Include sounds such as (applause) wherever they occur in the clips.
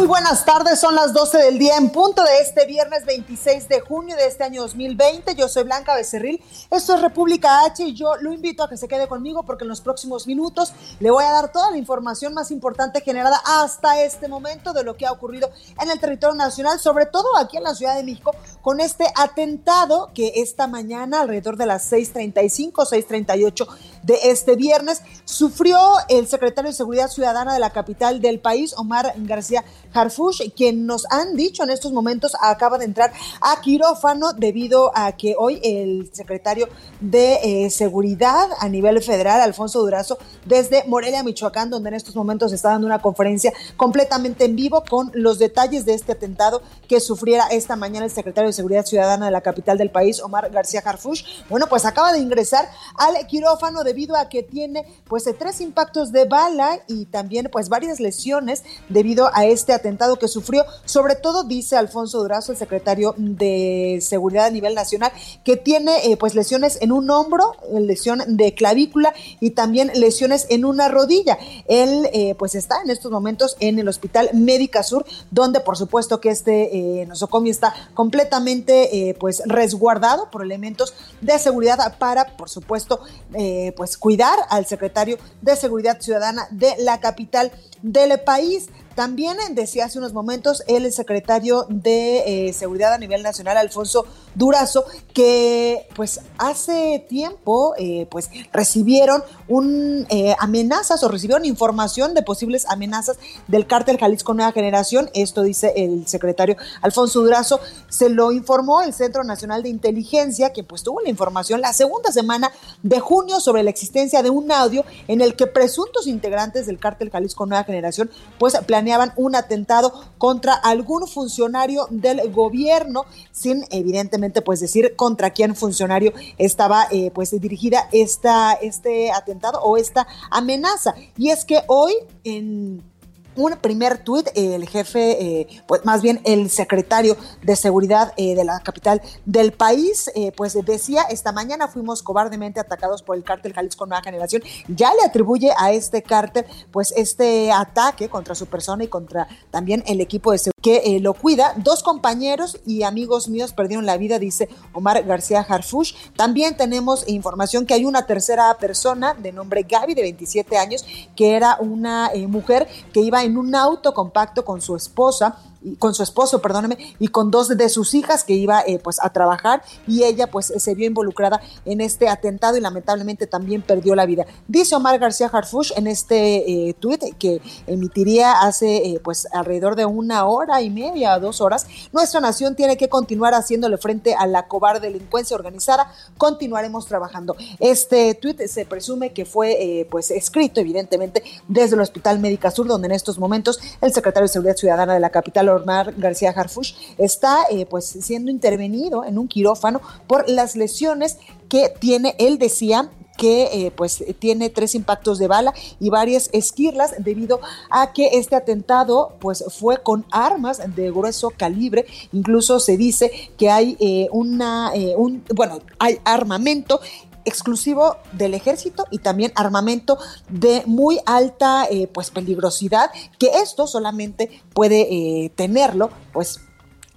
Muy buenas tardes, son las 12 del día en punto de este viernes 26 de junio de este año 2020. Yo soy Blanca Becerril, esto es República H y yo lo invito a que se quede conmigo porque en los próximos minutos le voy a dar toda la información más importante generada hasta este momento de lo que ha ocurrido en el territorio nacional, sobre todo aquí en la Ciudad de México, con este atentado que esta mañana alrededor de las 6.35, 6.38 de este viernes sufrió el secretario de Seguridad Ciudadana de la capital del país, Omar García Harfush, quien nos han dicho en estos momentos acaba de entrar a quirófano debido a que hoy el secretario de eh, Seguridad a nivel federal, Alfonso Durazo, desde Morelia, Michoacán, donde en estos momentos está dando una conferencia completamente en vivo con los detalles de este atentado que sufriera esta mañana el secretario de Seguridad Ciudadana de la capital del país, Omar García Harfush. Bueno, pues acaba de ingresar al quirófano debido a que tiene pues tres impactos de bala y también pues varias lesiones debido a este atentado que sufrió, sobre todo dice Alfonso Durazo, el secretario de Seguridad a nivel nacional, que tiene eh, pues lesiones en un hombro, lesión de clavícula y también lesiones en una rodilla. Él eh, pues está en estos momentos en el Hospital Médica Sur, donde por supuesto que este eh, nosocomio está completamente eh, pues resguardado por elementos de seguridad para por supuesto pues cuidar al secretario de Seguridad Ciudadana de la capital del país. También decía hace unos momentos el secretario de eh, Seguridad a nivel nacional, Alfonso Durazo, que pues hace tiempo eh, pues recibieron un, eh, amenazas o recibieron información de posibles amenazas del cártel Jalisco Nueva Generación. Esto dice el secretario Alfonso Durazo. Se lo informó el Centro Nacional de Inteligencia, que pues tuvo la información la segunda semana de junio sobre la existencia de un audio en el que presuntos integrantes del cártel Jalisco Nueva Generación pues un atentado contra algún funcionario del gobierno, sin evidentemente pues decir contra quién funcionario estaba eh, pues dirigida esta, este atentado o esta amenaza. Y es que hoy en un primer tuit, el jefe, eh, pues más bien el secretario de seguridad eh, de la capital del país, eh, pues decía, esta mañana fuimos cobardemente atacados por el cártel Jalisco Nueva Generación, ya le atribuye a este cártel pues este ataque contra su persona y contra también el equipo de seguridad que lo cuida. Dos compañeros y amigos míos perdieron la vida, dice Omar García Harfush. También tenemos información que hay una tercera persona de nombre Gaby, de 27 años, que era una mujer que iba en un auto compacto con su esposa con su esposo, perdóneme, y con dos de sus hijas que iba eh, pues a trabajar y ella pues se vio involucrada en este atentado y lamentablemente también perdió la vida. Dice Omar García Harfush en este eh, tuit que emitiría hace eh, pues alrededor de una hora y media dos horas, nuestra nación tiene que continuar haciéndole frente a la cobarde delincuencia organizada, continuaremos trabajando. Este tuit se presume que fue pues escrito evidentemente desde el Hospital Médica Sur, donde en estos momentos el secretario de Seguridad Ciudadana de la capital Omar García Harfush, está eh, pues siendo intervenido en un quirófano por las lesiones que tiene, él decía, que eh, pues tiene tres impactos de bala y varias esquirlas debido a que este atentado pues fue con armas de grueso calibre. Incluso se dice que hay eh, una un bueno hay armamento exclusivo del ejército y también armamento de muy alta eh, pues peligrosidad, que esto solamente puede eh, tenerlo pues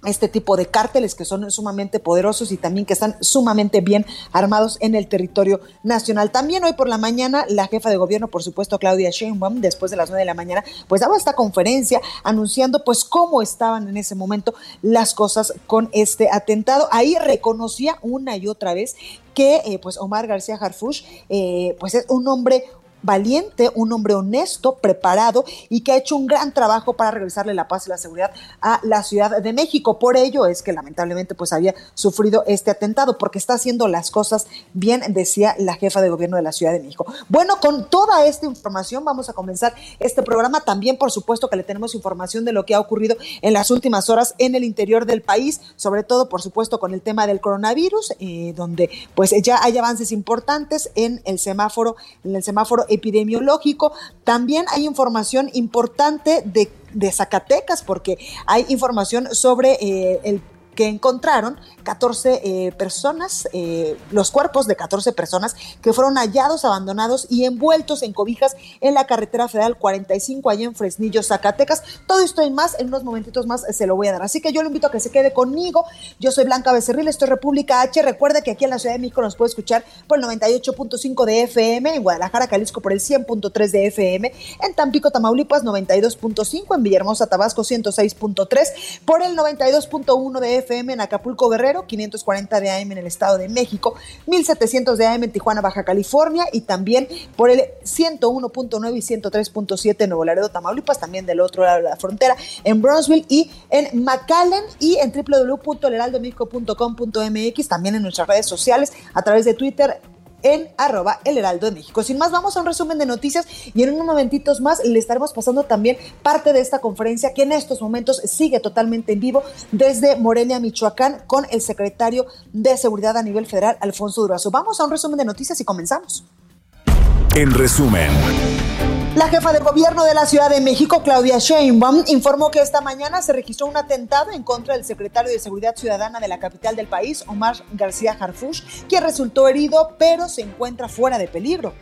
este tipo de cárteles que son sumamente poderosos y también que están sumamente bien armados en el territorio nacional. También hoy por la mañana la jefa de gobierno, por supuesto Claudia Sheinbaum, después de las nueve de la mañana, pues daba esta conferencia anunciando pues cómo estaban en ese momento las cosas con este atentado. Ahí reconocía una y otra vez que eh, pues Omar García Harfush eh, pues es un hombre valiente, un hombre honesto, preparado y que ha hecho un gran trabajo para regresarle la paz y la seguridad a la Ciudad de México. Por ello es que lamentablemente pues había sufrido este atentado porque está haciendo las cosas bien, decía la jefa de gobierno de la Ciudad de México. Bueno, con toda esta información vamos a comenzar este programa. También, por supuesto, que le tenemos información de lo que ha ocurrido en las últimas horas en el interior del país, sobre todo, por supuesto, con el tema del coronavirus, eh, donde pues ya hay avances importantes en el semáforo, en el semáforo epidemiológico. También hay información importante de de Zacatecas, porque hay información sobre eh, el que encontraron 14 eh, personas, eh, los cuerpos de 14 personas que fueron hallados, abandonados y envueltos en cobijas en la carretera federal 45 allá en Fresnillo, Zacatecas. Todo esto y más, en unos momentitos más se lo voy a dar. Así que yo lo invito a que se quede conmigo. Yo soy Blanca Becerril, esto es República H. Recuerde que aquí en la Ciudad de México nos puede escuchar por el 98.5 de FM, en Guadalajara, Jalisco por el 100.3 de FM, en Tampico, Tamaulipas 92.5, en Villahermosa, Tabasco 106.3, por el 92.1 de FM en Acapulco, Guerrero, 540 de AM en el Estado de México, 1700 de AM en Tijuana, Baja California y también por el 101.9 y 103.7 en Nuevo Laredo, Tamaulipas, también del otro lado de la frontera, en Brownsville y en McAllen y en www.leraldomexico.com.mx, también en nuestras redes sociales, a través de Twitter, en arroba el heraldo de México. Sin más, vamos a un resumen de noticias y en unos momentitos más le estaremos pasando también parte de esta conferencia que en estos momentos sigue totalmente en vivo desde Morelia, Michoacán, con el secretario de Seguridad a nivel federal, Alfonso Durazo. Vamos a un resumen de noticias y comenzamos. En resumen. La jefa de gobierno de la Ciudad de México, Claudia Sheinbaum, informó que esta mañana se registró un atentado en contra del secretario de Seguridad Ciudadana de la capital del país, Omar García Harfush, quien resultó herido, pero se encuentra fuera de peligro.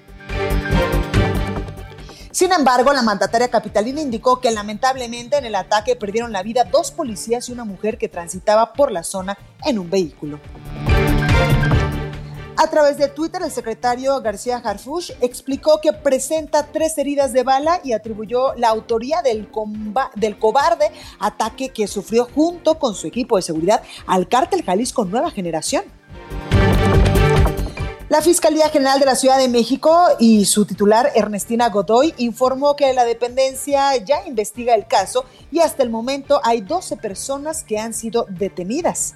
Sin embargo, la mandataria capitalina indicó que lamentablemente en el ataque perdieron la vida dos policías y una mujer que transitaba por la zona en un vehículo. A través de Twitter, el secretario García Harfush explicó que presenta tres heridas de bala y atribuyó la autoría del, del cobarde ataque que sufrió junto con su equipo de seguridad al cártel Jalisco Nueva Generación. La Fiscalía General de la Ciudad de México y su titular Ernestina Godoy informó que la dependencia ya investiga el caso y hasta el momento hay 12 personas que han sido detenidas.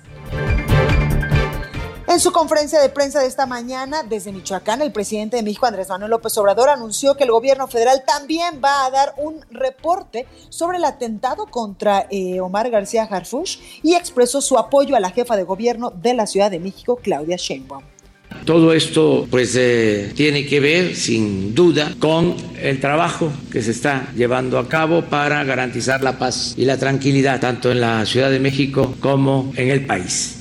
En su conferencia de prensa de esta mañana desde Michoacán, el presidente de México, Andrés Manuel López Obrador, anunció que el gobierno federal también va a dar un reporte sobre el atentado contra eh, Omar García Harfush y expresó su apoyo a la jefa de gobierno de la Ciudad de México, Claudia Sheinbaum. Todo esto pues tiene que ver sin duda con el trabajo que se está llevando a cabo para garantizar la paz y la tranquilidad tanto en la Ciudad de México como en el país.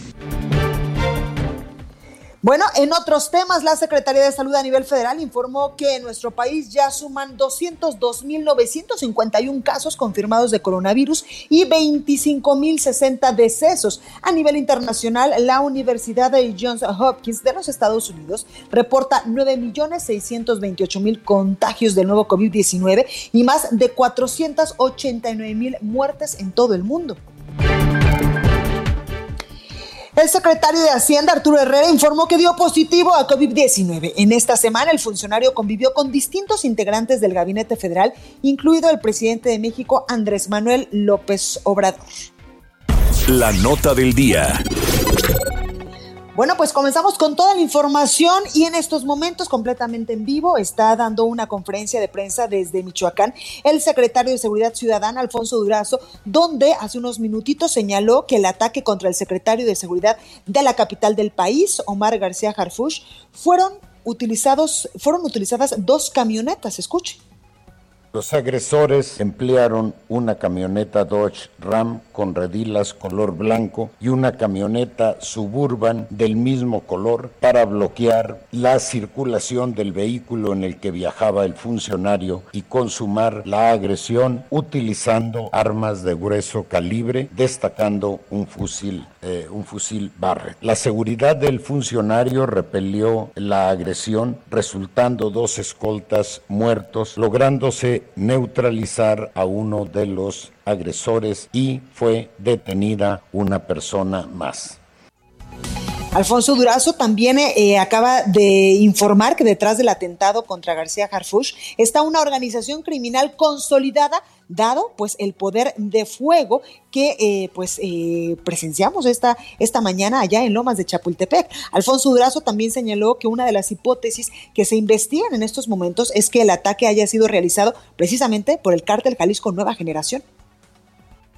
Bueno, en otros temas, la Secretaría de Salud a nivel federal informó que en nuestro país ya suman 202.951 casos confirmados de coronavirus y 25.060 decesos. A nivel internacional, la Universidad de Johns Hopkins de los Estados Unidos reporta 9.628.000 contagios del nuevo COVID-19 y más de 489.000 muertes en todo el mundo. El secretario de Hacienda, Arturo Herrera, informó que dio positivo a COVID-19. En esta semana, el funcionario convivió con distintos integrantes del gabinete federal, incluido el presidente de México, Andrés Manuel López Obrador. La nota del día. Bueno, pues comenzamos con toda la información y en estos momentos completamente en vivo está dando una conferencia de prensa desde Michoacán el secretario de Seguridad Ciudadana, Alfonso Durazo, donde hace unos minutitos señaló que el ataque contra el secretario de Seguridad de la capital del país, Omar García Harfush, fueron utilizados, fueron utilizadas dos camionetas. Escuche. Los agresores emplearon una camioneta Dodge Ram con redilas color blanco y una camioneta Suburban del mismo color para bloquear la circulación del vehículo en el que viajaba el funcionario y consumar la agresión utilizando armas de grueso calibre, destacando un fusil, eh, un fusil. La seguridad del funcionario repelió la agresión, resultando dos escoltas muertos, lográndose neutralizar a uno de los agresores y fue detenida una persona más. Alfonso Durazo también eh, acaba de informar que detrás del atentado contra García Harfush está una organización criminal consolidada dado pues el poder de fuego que eh, pues eh, presenciamos esta, esta mañana allá en Lomas de Chapultepec. Alfonso Durazo también señaló que una de las hipótesis que se investigan en estos momentos es que el ataque haya sido realizado precisamente por el cártel Jalisco Nueva Generación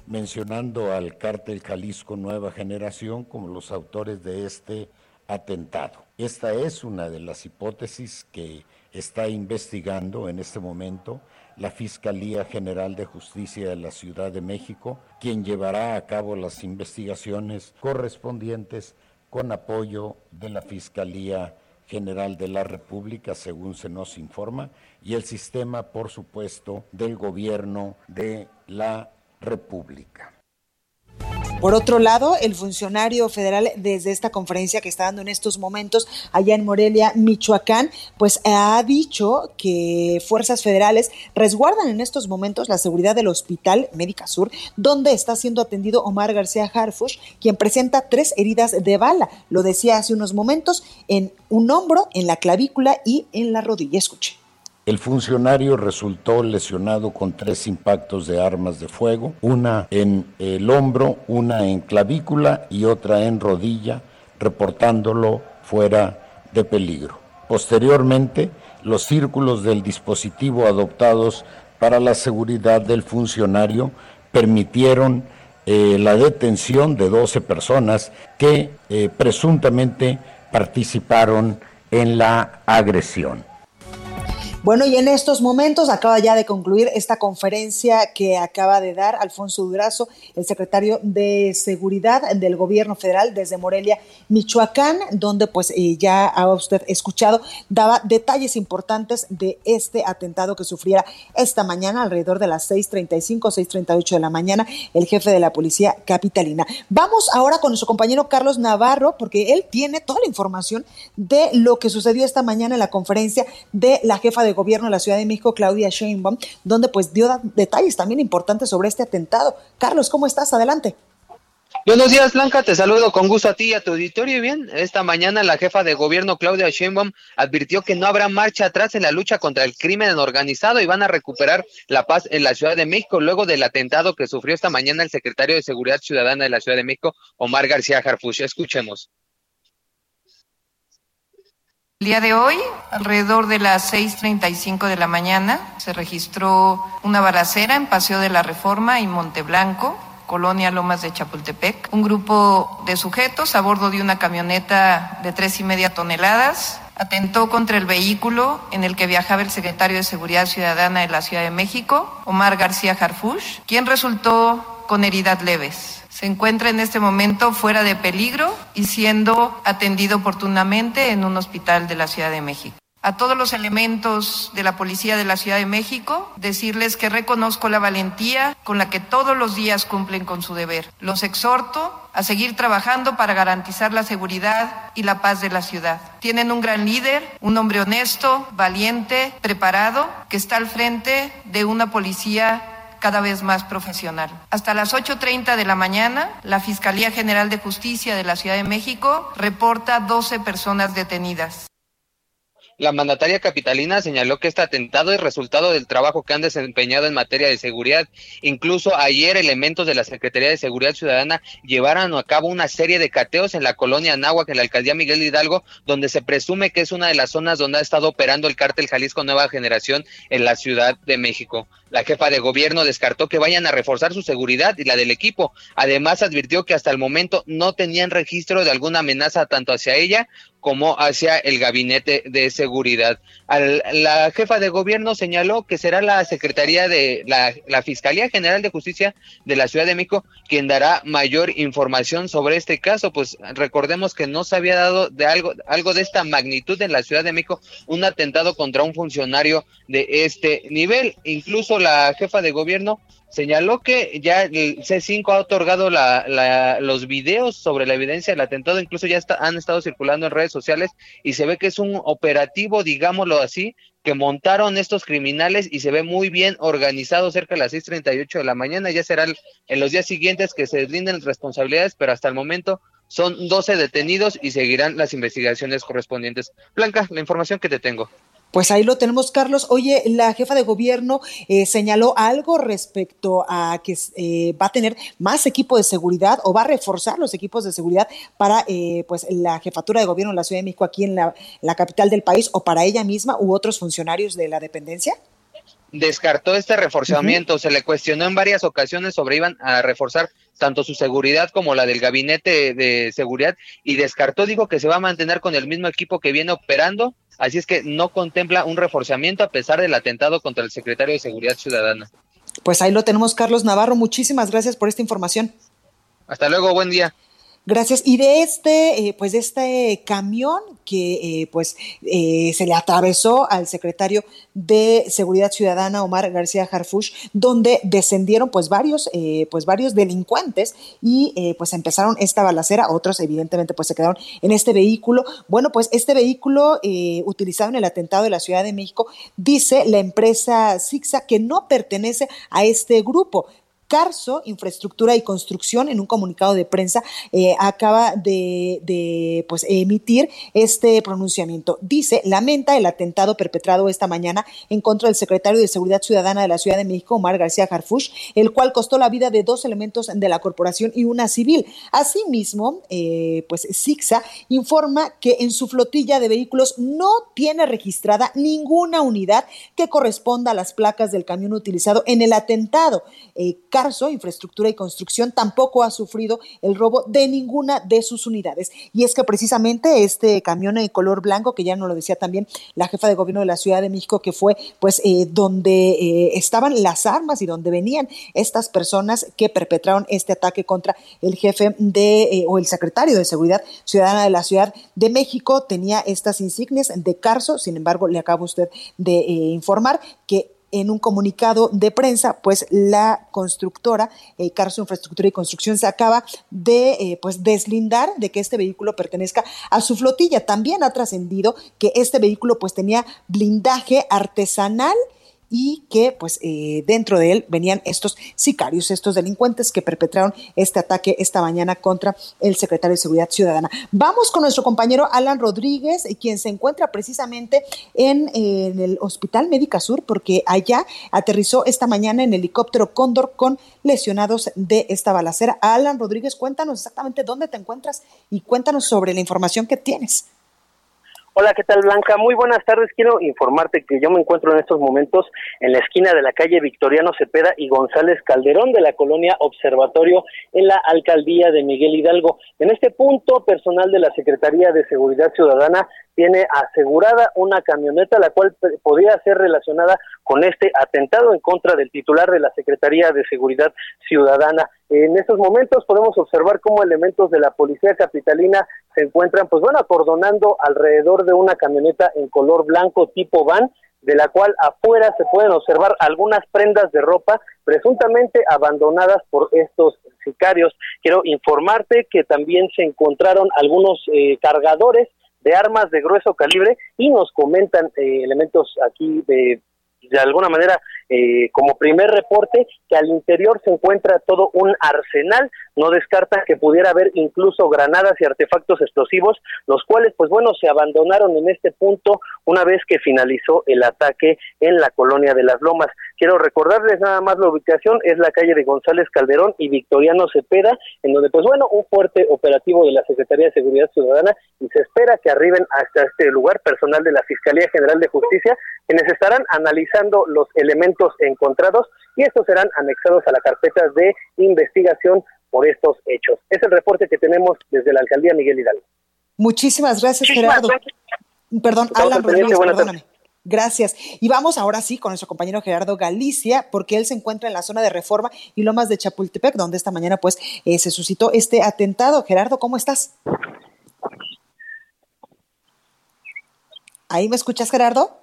mencionando al cártel Jalisco Nueva Generación como los autores de este atentado. Esta es una de las hipótesis que está investigando en este momento la Fiscalía General de Justicia de la Ciudad de México, quien llevará a cabo las investigaciones correspondientes con apoyo de la Fiscalía General de la República, según se nos informa, y el sistema, por supuesto, del gobierno de la República. Por otro lado, el funcionario federal desde esta conferencia que está dando en estos momentos allá en Morelia, Michoacán, pues ha dicho que fuerzas federales resguardan en estos momentos la seguridad del Hospital Médica Sur, donde está siendo atendido Omar García Harfush, quien presenta tres heridas de bala. Lo decía hace unos momentos en un hombro, en la clavícula y en la rodilla. Escuche. El funcionario resultó lesionado con tres impactos de armas de fuego, una en el hombro, una en clavícula y otra en rodilla, reportándolo fuera de peligro. Posteriormente, los círculos del dispositivo adoptados para la seguridad del funcionario permitieron eh, la detención de 12 personas que eh, presuntamente participaron en la agresión. Bueno, y en estos momentos acaba ya de concluir esta conferencia que acaba de dar Alfonso Durazo, el secretario de Seguridad del Gobierno Federal desde Morelia, Michoacán, donde pues eh, ya ha usted escuchado, daba detalles importantes de este atentado que sufriera esta mañana alrededor de las 6.35, 6.38 de la mañana, el jefe de la policía capitalina. Vamos ahora con nuestro compañero Carlos Navarro, porque él tiene toda la información de lo que sucedió esta mañana en la conferencia de la jefa de de Gobierno de la Ciudad de México, Claudia Sheinbaum, donde pues dio detalles también importantes sobre este atentado. Carlos, ¿cómo estás? Adelante. Buenos días, Blanca. Te saludo con gusto a ti y a tu auditorio. Bien, esta mañana la jefa de gobierno, Claudia Sheinbaum, advirtió que no habrá marcha atrás en la lucha contra el crimen organizado y van a recuperar la paz en la Ciudad de México luego del atentado que sufrió esta mañana el secretario de Seguridad Ciudadana de la Ciudad de México, Omar García Harfuch. Escuchemos. El día de hoy, alrededor de las 6.35 de la mañana, se registró una balacera en Paseo de la Reforma y Monteblanco, Colonia Lomas de Chapultepec. Un grupo de sujetos a bordo de una camioneta de tres y media toneladas atentó contra el vehículo en el que viajaba el secretario de Seguridad Ciudadana de la Ciudad de México, Omar García Harfush, quien resultó con heridas leves se encuentra en este momento fuera de peligro y siendo atendido oportunamente en un hospital de la Ciudad de México. A todos los elementos de la Policía de la Ciudad de México, decirles que reconozco la valentía con la que todos los días cumplen con su deber. Los exhorto a seguir trabajando para garantizar la seguridad y la paz de la ciudad. Tienen un gran líder, un hombre honesto, valiente, preparado, que está al frente de una policía cada vez más profesional. Hasta las 8.30 de la mañana, la Fiscalía General de Justicia de la Ciudad de México reporta 12 personas detenidas. La mandataria capitalina señaló que este atentado es resultado del trabajo que han desempeñado en materia de seguridad. Incluso ayer elementos de la Secretaría de Seguridad Ciudadana llevaron a cabo una serie de cateos en la colonia Anáhuac, en la alcaldía Miguel Hidalgo, donde se presume que es una de las zonas donde ha estado operando el cártel Jalisco Nueva Generación en la Ciudad de México. La jefa de gobierno descartó que vayan a reforzar su seguridad y la del equipo. Además, advirtió que hasta el momento no tenían registro de alguna amenaza tanto hacia ella como hacia el gabinete de seguridad. la jefa de gobierno señaló que será la Secretaría de la, la, Fiscalía General de Justicia de la Ciudad de México quien dará mayor información sobre este caso, pues recordemos que no se había dado de algo, algo de esta magnitud en la Ciudad de México, un atentado contra un funcionario de este nivel. Incluso la jefa de gobierno señaló que ya el C5 ha otorgado la, los videos sobre la evidencia del atentado, incluso ya han estado circulando en redes sociales y se ve que es un operativo, digámoslo así, que montaron estos criminales y se ve muy bien organizado cerca de las 6.38 de la mañana. Ya serán en los días siguientes que se deslinden responsabilidades, pero hasta el momento Son 12 detenidos y seguirán las investigaciones correspondientes. Blanca, la información que te tengo. Pues ahí lo tenemos, Carlos. Oye, la jefa de gobierno eh, señaló algo respecto a que eh, va a tener más equipo de seguridad o va a reforzar los equipos de seguridad para eh, pues la jefatura de gobierno de la Ciudad de México aquí en la, la capital del país o para ella misma u otros funcionarios de la dependencia descartó este reforzamiento. Se le cuestionó en varias ocasiones sobre iban a reforzar tanto su seguridad como la del gabinete de seguridad y descartó, dijo que se va a mantener con el mismo equipo que viene operando, así es que no contempla un reforzamiento a pesar del atentado contra el secretario de Seguridad Ciudadana. Pues ahí lo tenemos, Carlos Navarro. Muchísimas gracias por esta información. Hasta luego, buen día. Gracias. Y de este, eh, pues de este camión que eh, pues eh, se le atravesó al secretario de Seguridad Ciudadana Omar García Harfush, donde descendieron pues varios, pues varios delincuentes y pues empezaron esta balacera. Otros evidentemente pues se quedaron en este vehículo. Bueno, pues este vehículo utilizado en el atentado de la Ciudad de México dice la empresa Sixa que no pertenece a este grupo Carso, Infraestructura y Construcción, en un comunicado de prensa, eh, acaba de, pues, emitir este pronunciamiento. Dice, lamenta el atentado perpetrado esta mañana en contra del secretario de Seguridad Ciudadana de la Ciudad de México, Omar García Harfush, el cual costó la vida de dos elementos de la corporación y una civil. Asimismo, eh, pues SIGSA informa que en su flotilla de vehículos no tiene registrada ninguna unidad que corresponda a las placas del camión utilizado en el atentado. Eh, Carso, Infraestructura y Construcción, tampoco ha sufrido el robo de ninguna de sus unidades. Y es que precisamente este camión en color blanco, que ya nos lo decía también la jefa de gobierno de la Ciudad de México, que fue pues eh, donde eh, estaban las armas y donde venían estas personas que perpetraron este ataque contra el jefe de eh, o el secretario de Seguridad Ciudadana de la Ciudad de México, tenía estas insignias de Carso, sin embargo, le acaba usted de informar que en un comunicado de prensa, pues la constructora eh, Carso Infraestructura y Construcción se acaba de eh, pues deslindar de que este vehículo pertenezca a su flotilla. También ha trascendido que este vehículo pues tenía blindaje artesanal y que pues eh, dentro de él venían estos sicarios, estos delincuentes que perpetraron este ataque esta mañana contra el secretario de Seguridad Ciudadana. Vamos con nuestro compañero Alan Rodríguez, quien se encuentra precisamente en, en el Hospital Médica Sur, porque allá aterrizó esta mañana en helicóptero Cóndor con lesionados de esta balacera. Alan Rodríguez, cuéntanos exactamente dónde te encuentras y cuéntanos sobre la información que tienes. Hola, ¿qué tal Blanca? Muy buenas tardes. Quiero informarte que yo me encuentro en estos momentos en la esquina de la calle Victoriano Cepeda y González Calderón de la colonia Observatorio en la alcaldía de Miguel Hidalgo. En este punto, personal de la Secretaría de Seguridad Ciudadana tiene asegurada una camioneta la cual podría ser relacionada con este atentado en contra del titular de la Secretaría de Seguridad Ciudadana. En estos momentos podemos observar cómo elementos de la Policía Capitalina se encuentran, pues bueno, acordonando alrededor de una camioneta en color blanco tipo van, de la cual afuera se pueden observar algunas prendas de ropa presuntamente abandonadas por estos sicarios. Quiero informarte que también se encontraron algunos eh, cargadores de armas de grueso calibre y nos comentan eh, elementos aquí de de alguna manera eh, como primer reporte que al interior se encuentra todo un arsenal, no descarta que pudiera haber incluso granadas y artefactos explosivos, los cuales pues bueno se abandonaron en este punto una vez que finalizó el ataque en la colonia de las Lomas. Quiero recordarles nada más la ubicación, es la calle de González Calderón y Victoriano Cepeda, en donde pues bueno, un fuerte operativo de la Secretaría de Seguridad Ciudadana y se espera que arriben hasta este lugar personal de la Fiscalía General de Justicia, quienes estarán analizando los elementos encontrados y estos serán anexados a la carpeta de investigación por estos hechos. Es el reporte que tenemos desde la Alcaldía Miguel Hidalgo. Muchísimas gracias, Gerardo. Perdón, Alan Rodríguez, perdóname. Gracias. Y vamos ahora sí con nuestro compañero Gerardo Galicia, porque él se encuentra en la zona de Reforma y Lomas de Chapultepec, donde esta mañana pues eh, se suscitó este atentado. Gerardo, ¿cómo estás? ¿Ahí me escuchas, Gerardo?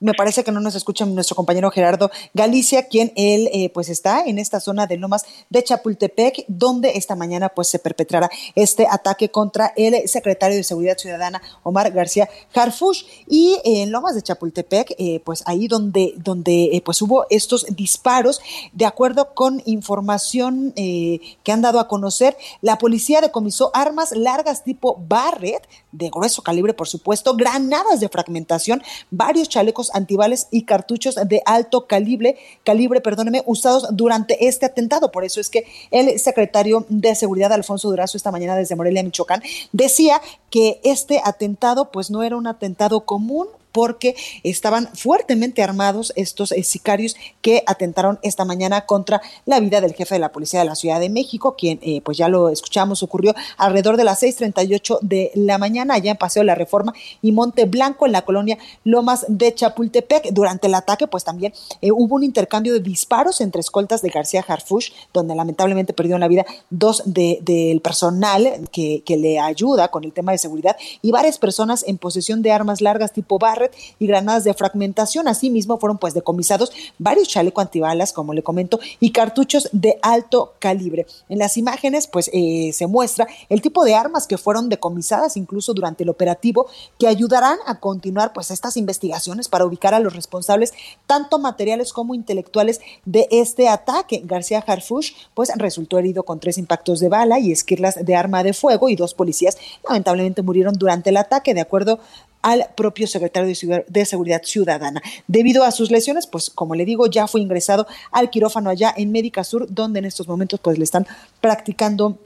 Me parece que no nos escucha nuestro compañero Gerardo Galicia, quien él eh, pues está en esta zona de Lomas de Chapultepec, donde esta mañana pues se perpetrará este ataque contra el secretario de Seguridad Ciudadana Omar García Harfush y en Lomas de Chapultepec eh, pues ahí donde donde eh, pues hubo estos disparos de acuerdo con información que han dado a conocer la policía decomisó armas largas tipo Barrett de grueso calibre por supuesto granadas de fragmentación varios chalecos antibales y cartuchos de alto calibre, calibre, perdóneme, usados durante este atentado. Por eso es que el secretario de Seguridad, Alfonso Durazo, esta mañana desde Morelia, Michoacán, decía que este atentado pues no era un atentado común, porque estaban fuertemente armados estos eh, sicarios que atentaron esta mañana contra la vida del jefe de la policía de la Ciudad de México, quien, eh, pues ya lo escuchamos, ocurrió alrededor de las 6:38 de la mañana allá en Paseo de la Reforma y Monte Blanco, en la colonia Lomas de Chapultepec. Durante el ataque, pues también eh, hubo un intercambio de disparos entre escoltas de García Harfush, donde lamentablemente perdieron la vida dos del personal que, que le ayuda con el tema de seguridad y varias personas en posesión de armas largas tipo bar y granadas de fragmentación. Asimismo, fueron pues decomisados varios chalecos antibalas, como le comento, y cartuchos de alto calibre. En las imágenes, pues eh, se muestra el tipo de armas que fueron decomisadas incluso durante el operativo, que ayudarán a continuar pues estas investigaciones para ubicar a los responsables, tanto materiales como intelectuales, de este ataque. García Harfush, pues resultó herido con tres impactos de bala y esquirlas de arma de fuego y dos policías lamentablemente murieron durante el ataque, de acuerdo al propio secretario de Seguridad Ciudadana. Debido a sus lesiones, pues como le digo, ya fue ingresado al quirófano allá en Médica Sur, donde en estos momentos pues le están practicando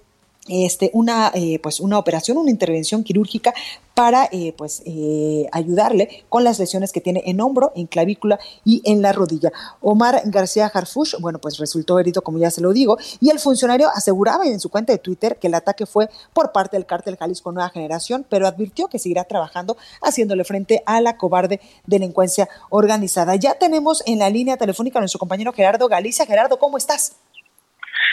este, una, eh, pues una operación, una intervención quirúrgica para eh, pues, eh, ayudarle con las lesiones que tiene en hombro, en clavícula y en la rodilla. Omar García Harfush, bueno, pues resultó herido, como ya se lo digo, y el funcionario aseguraba en su cuenta de Twitter que el ataque fue por parte del cártel Jalisco Nueva Generación, pero advirtió que seguirá trabajando haciéndole frente a la cobarde delincuencia organizada. Ya tenemos en la línea telefónica a nuestro compañero Gerardo Galicia. Gerardo, ¿cómo estás?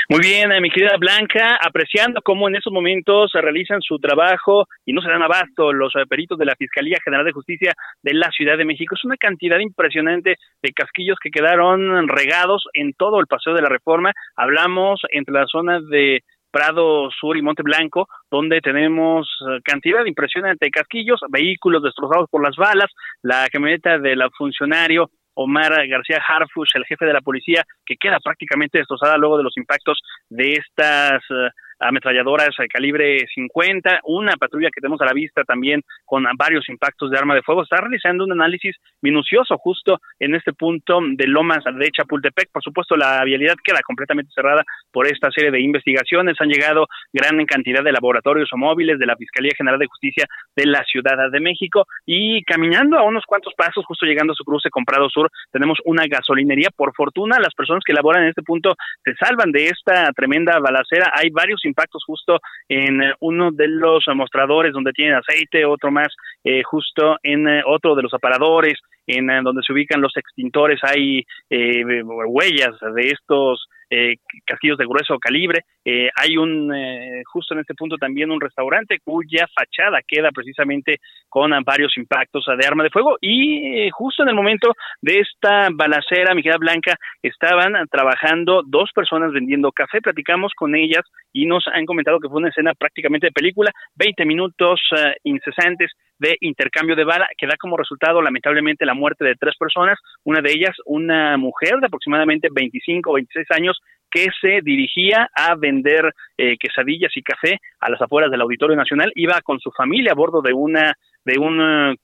Muy bien, eh, mi querida Blanca, apreciando cómo en esos momentos se realizan su trabajo y no se dan abasto los eh, peritos de la Fiscalía General de Justicia de la Ciudad de México. Es una cantidad impresionante de casquillos que quedaron regados en todo el Paseo de la Reforma. Hablamos entre las zonas de Prado Sur y Monte Blanco, donde tenemos eh, cantidad impresionante de casquillos, vehículos destrozados por las balas, la camioneta del funcionario Omar García Harfush, el jefe de la policía, que queda prácticamente destrozada luego de los impactos de estas eh, ametralladoras al calibre 50, una patrulla que tenemos a la vista también con varios impactos de arma de fuego. Está realizando un análisis minucioso justo en este punto de Lomas de Chapultepec. Por supuesto, la vialidad queda completamente cerrada por esta serie de investigaciones. Han llegado gran cantidad de laboratorios o móviles de la Fiscalía General de Justicia de la Ciudad de México y caminando a unos cuantos pasos, justo llegando a su cruce con Prado Sur, tenemos una gasolinería. Por fortuna, las personas que laboran en este punto se salvan de esta tremenda balacera. Hay varios impactos justo en eh, uno de los mostradores donde tienen aceite, otro más eh, justo en eh, otro de los aparadores, en donde se ubican los extintores, hay huellas de estos eh, casquillos de grueso calibre. Eh, hay un, eh, justo en este punto también un restaurante cuya fachada queda precisamente con varios impactos de arma de fuego. Y justo en el momento de esta balacera, mi Blanca, estaban trabajando dos personas vendiendo café, platicamos con ellas y nos han comentado que fue una escena prácticamente de película, 20 minutos incesantes de intercambio de bala, que da como resultado lamentablemente la muerte de tres personas, una de ellas una mujer de aproximadamente 25 o 26 años que se dirigía a vender eh, quesadillas y café a las afueras del Auditorio Nacional, iba con su familia a bordo de una de un eh,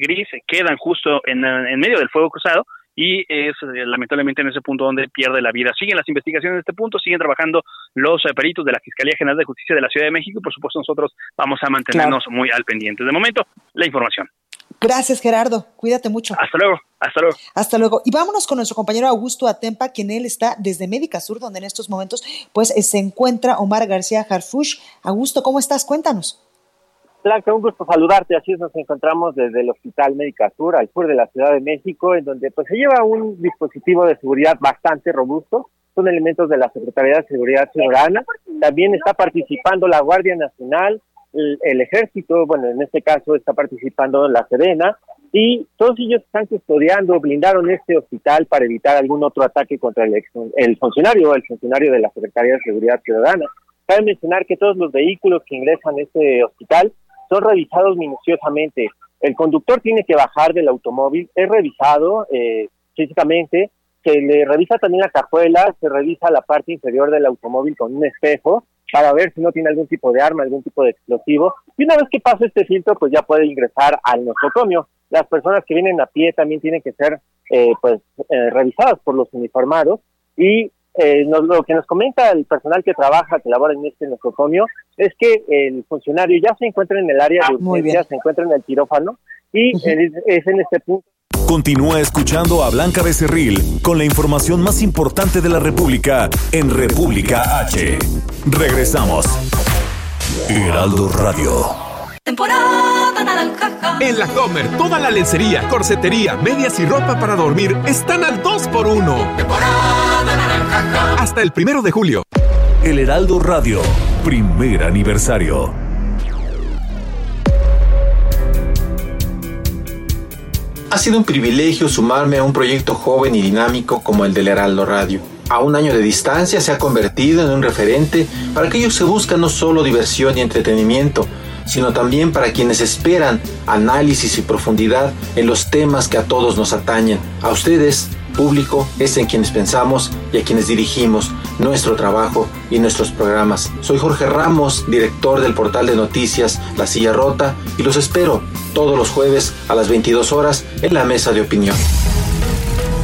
gris, quedan justo en, en medio del fuego cruzado y es eh, lamentablemente en ese punto donde pierde la vida. Siguen las investigaciones en este punto, siguen trabajando los eh, peritos de la Fiscalía General de Justicia de la Ciudad de México y por supuesto nosotros vamos a mantenernos muy al pendiente. De momento, la información. Gracias, Gerardo. Cuídate mucho. Hasta luego. Hasta luego. Hasta luego. Y vámonos con nuestro compañero Augusto Atempa, quien él está desde Médica Sur, donde en estos momentos pues se encuentra Omar García Harfush. Augusto, ¿cómo estás? Cuéntanos. Blanca, un gusto saludarte. Así es, nos encontramos desde el Hospital Médica Sur, al sur de la Ciudad de México, en donde pues se lleva un dispositivo de seguridad bastante robusto. Son elementos de la Secretaría de Seguridad Ciudadana. También está participando la Guardia Nacional, el, Ejército, bueno, en este caso está participando la Serena, y todos ellos están custodiando, blindaron este hospital para evitar algún otro ataque contra el, el funcionario, el funcionario de la Secretaría de Seguridad Ciudadana. Cabe mencionar que todos los vehículos que ingresan a este hospital son revisados minuciosamente. El conductor tiene que bajar del automóvil, es revisado eh, físicamente, se le revisa también la cajuela, se revisa la parte inferior del automóvil con un espejo para ver si no tiene algún tipo de arma, algún tipo de explosivo. Y una vez que pasa este filtro, pues ya puede ingresar al nosocomio. Las personas que vienen a pie también tienen que ser eh, pues eh, revisadas por los uniformados y eh, lo que nos comenta el personal que trabaja, que labora en este nosocomio, es que el funcionario ya se encuentra en el área de ah, urgencia, se encuentra en el quirófano y es, en este punto. Continúa escuchando a Blanca Becerril con la información más importante de la República en República H. Regresamos. Heraldo Radio. Temporada naranja. En la Comer, toda la lencería, corsetería, medias y ropa para dormir están al 2x1. Temporada naranja. Hasta el primero de julio. El Heraldo Radio, primer aniversario. Ha sido un privilegio sumarme a un proyecto joven y dinámico como el del Heraldo Radio. A un año de distancia se ha convertido en un referente para aquellos que buscan no solo diversión y entretenimiento, sino también para quienes esperan análisis y profundidad en los temas que a todos nos atañen. A ustedes, público, es en quienes pensamos y a quienes dirigimos nuestro trabajo y nuestros programas. Soy Jorge Ramos, director del portal de noticias La Silla Rota, y los espero todos los jueves a las 22 horas en la mesa de opinión.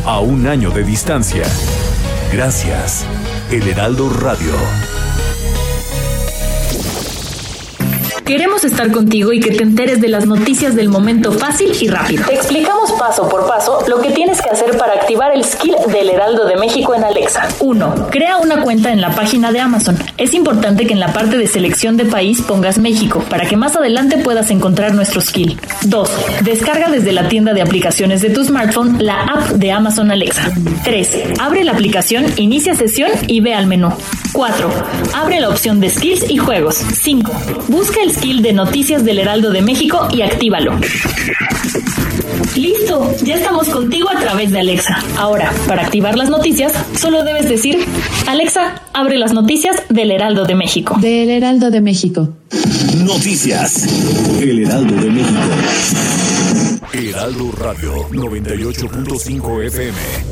A un año de distancia. Gracias. El Heraldo Radio. Queremos estar contigo y que te enteres de las noticias del momento fácil y rápido. Te explicamos paso por paso lo que tienes que hacer para activar el skill del Heraldo de México en Alexa. 1. Crea una cuenta en la página de Amazon. Es importante que en la parte de selección de país pongas México para que más adelante puedas encontrar nuestro skill. 2. Descarga desde la tienda de aplicaciones de tu smartphone la app de Amazon Alexa. 3. Abre la aplicación, inicia sesión y ve al menú. 4. Abre la opción de skills y juegos. 5. Busca el skill de noticias del Heraldo de México y actívalo. Listo, ya estamos contigo a través de Alexa. Ahora, para activar las noticias, solo debes decir, Alexa, abre las noticias del Heraldo de México. Del Heraldo de México. Noticias. El Heraldo de México. Heraldo Radio 98.5 FM.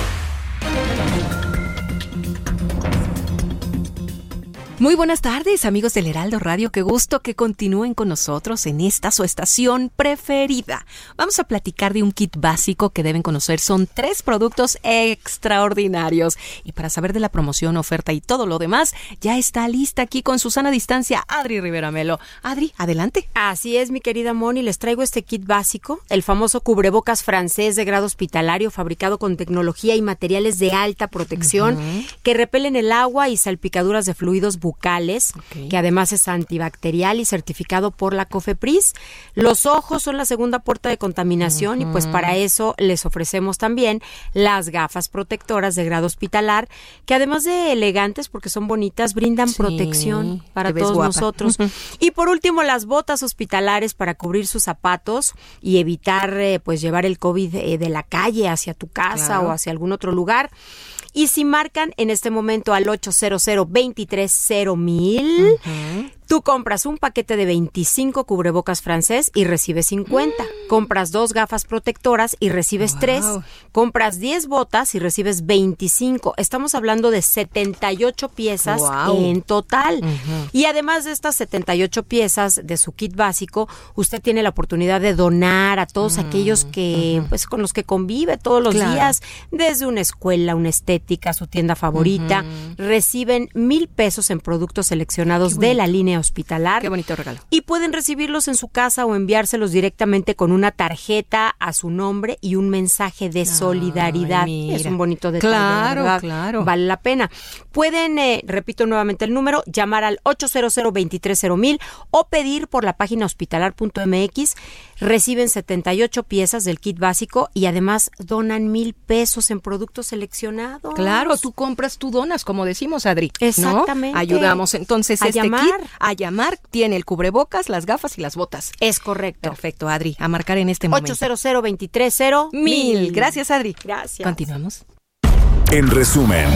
Muy buenas tardes, amigos del Heraldo Radio. Qué gusto que continúen con nosotros en esta su estación preferida. Vamos a platicar de un kit básico que deben conocer. Son tres productos extraordinarios. Y para saber de la promoción, oferta y todo lo demás, ya está lista aquí con Susana Distancia, Adri Rivera Melo. Adri, adelante. Así es, mi querida Moni. Les traigo este kit básico, el famoso cubrebocas francés de grado hospitalario, fabricado con tecnología y materiales de alta protección que repelen el agua y salpicaduras de fluidos bucales que además es antibacterial y certificado por la COFEPRIS. Los ojos son la segunda puerta de contaminación y pues para eso les ofrecemos también las gafas protectoras de grado hospitalar, que además de elegantes porque son bonitas, brindan protección para todos nosotros. Y por último, las botas hospitalares para cubrir sus zapatos y evitar eh, pues llevar el COVID eh, de la calle hacia tu casa o hacia algún otro lugar. Y si marcan en este momento al 800 230 mil, Tú compras un paquete de 25 cubrebocas francés y recibes 50. Compras dos gafas protectoras y recibes 3. Compras 10 botas y recibes 25. Estamos hablando de 78 piezas en total. Y además de estas 78 piezas de su kit básico, usted tiene la oportunidad de donar a todos mm, aquellos que, pues, con los que convive todos los días, desde una escuela, una estética, su tienda favorita. Reciben mil pesos en productos seleccionados de la línea hospitalar. Qué bonito regalo. Y pueden recibirlos en su casa o enviárselos directamente con una tarjeta a su nombre y un mensaje de solidaridad. Es un bonito detalle. Claro, ¿verdad? claro. Vale la pena. Pueden, eh, repito nuevamente el número, llamar al 800 230 o pedir por la página hospitalar.mx. Reciben 78 piezas del kit básico y además donan mil pesos en productos seleccionados. Claro, tú compras, tú donas, como decimos, Adri. ¿no? Exactamente. Ayudamos. Entonces, A este llamar. kit, a llamar, tiene el cubrebocas, las gafas y las botas. Es correcto. Perfecto, Adri. A marcar en este momento. 800 230 Mil. Gracias, Adri. Gracias. Continuamos. En resumen,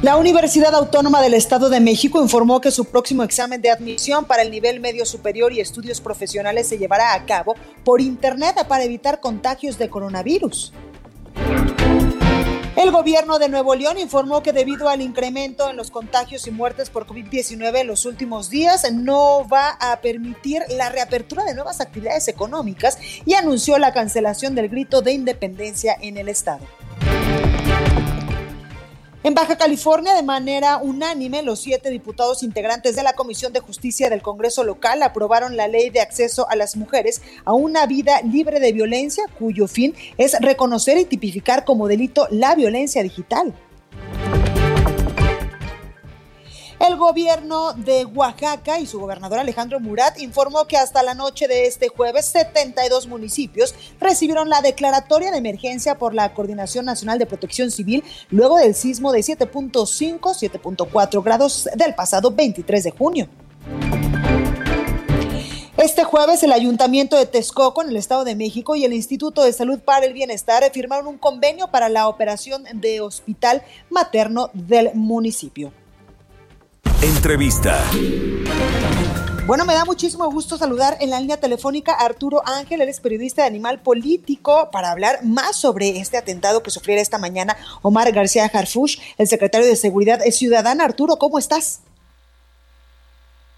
La Universidad Autónoma del Estado de México informó que su próximo examen de admisión para el nivel medio superior y estudios profesionales se llevará a cabo por Internet para evitar contagios de coronavirus. El gobierno de Nuevo León informó que debido al incremento en los contagios y muertes por COVID-19 en los últimos días, no va a permitir la reapertura de nuevas actividades económicas y anunció la cancelación del grito de independencia en el estado. En Baja California, de manera unánime, los siete diputados integrantes de la Comisión de Justicia del Congreso local aprobaron la ley de acceso a las mujeres a una vida libre de violencia, cuyo fin es reconocer y tipificar como delito la violencia digital. El gobierno de Oaxaca y su gobernador Alejandro Murat informó que hasta la noche de este jueves 72 municipios recibieron la declaratoria de emergencia por la Coordinación Nacional de Protección Civil luego del sismo de 7.5, 7.4 grados del pasado 23 de junio. Este jueves el Ayuntamiento de Texcoco en el Estado de México y el Instituto de Salud para el Bienestar firmaron un convenio para la operación de hospital materno del municipio. Entrevista. Bueno, me da muchísimo gusto saludar en la línea telefónica a Arturo Ángel, él es periodista de Animal Político, para hablar más sobre este atentado que sufriera esta mañana Omar García Harfush, el secretario de Seguridad Ciudadana. Arturo, ¿cómo estás?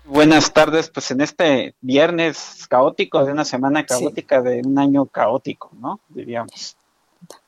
Buenas tardes, pues en este viernes caótico, de una semana caótica, de un año caótico, ¿no? Diríamos.